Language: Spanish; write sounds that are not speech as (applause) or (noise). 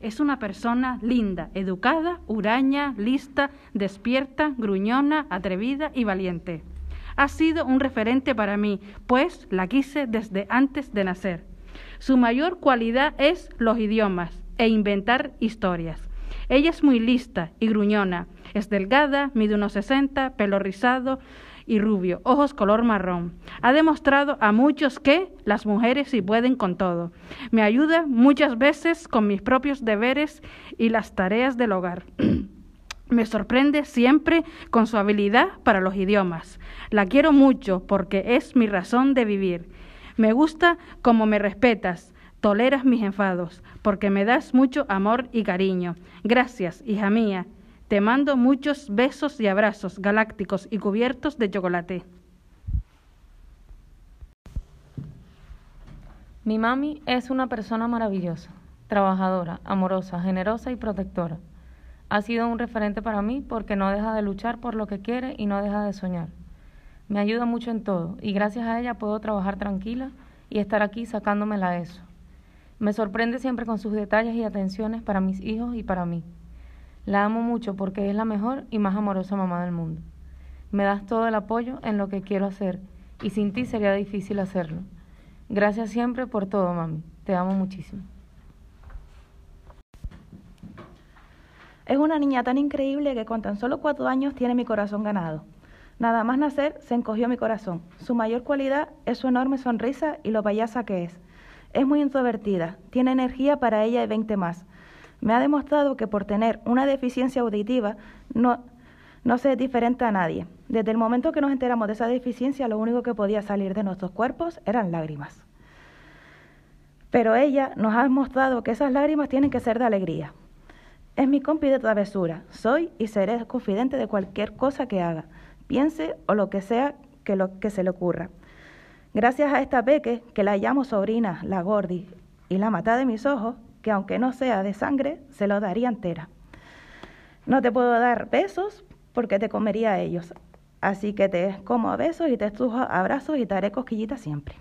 Es una persona linda, educada, huraña, lista, despierta, gruñona, atrevida y valiente. Ha sido un referente para mí, pues la quise desde antes de nacer. Su mayor cualidad es los idiomas e inventar historias. Ella es muy lista y gruñona. Es delgada, mide unos 60, pelo rizado, y rubio, ojos color marrón. Ha demostrado a muchos que las mujeres sí pueden con todo. Me ayuda muchas veces con mis propios deberes y las tareas del hogar. (clears throat) Me sorprende siempre con su habilidad para los idiomas. La quiero mucho porque es mi razón de vivir. Me gusta como me respetas, toleras mis enfados, porque me das mucho amor y cariño. Gracias, hija mía. Te mando muchos besos y abrazos galácticos y cubiertos de chocolate. Mi mami es una persona maravillosa, trabajadora, amorosa, generosa y protectora. Ha sido un referente para mí porque no deja de luchar por lo que quiere y no deja de soñar. Me ayuda mucho en todo y gracias a ella puedo trabajar tranquila y estar aquí sacándomela eso. Me sorprende siempre con sus detalles y atenciones para mis hijos y para mí. La amo mucho porque es la mejor y más amorosa mamá del mundo. Me das todo el apoyo en lo que quiero hacer y sin ti sería difícil hacerlo. Gracias siempre por todo, mami. Te amo muchísimo. Es una niña tan increíble que con tan solo cuatro años tiene mi corazón ganado. Nada más nacer se encogió mi corazón. Su mayor cualidad es su enorme sonrisa y lo payasa que es. Es muy introvertida, tiene energía para ella y veinte más me ha demostrado que por tener una deficiencia auditiva no, no se es diferente a nadie. Desde el momento que nos enteramos de esa deficiencia, lo único que podía salir de nuestros cuerpos eran lágrimas. Pero ella nos ha mostrado que esas lágrimas tienen que ser de alegría. Es mi compi de travesura. Soy y seré confidente de cualquier cosa que haga, piense o lo que sea que se le ocurra. Gracias a esta peque, que la llamo sobrina, la gordi y la mata de mis ojos, que aunque no sea de sangre, se lo daría entera. No te puedo dar besos porque te comería a ellos, así que te como a besos y te estrujo abrazos y te haré cosquillitas siempre.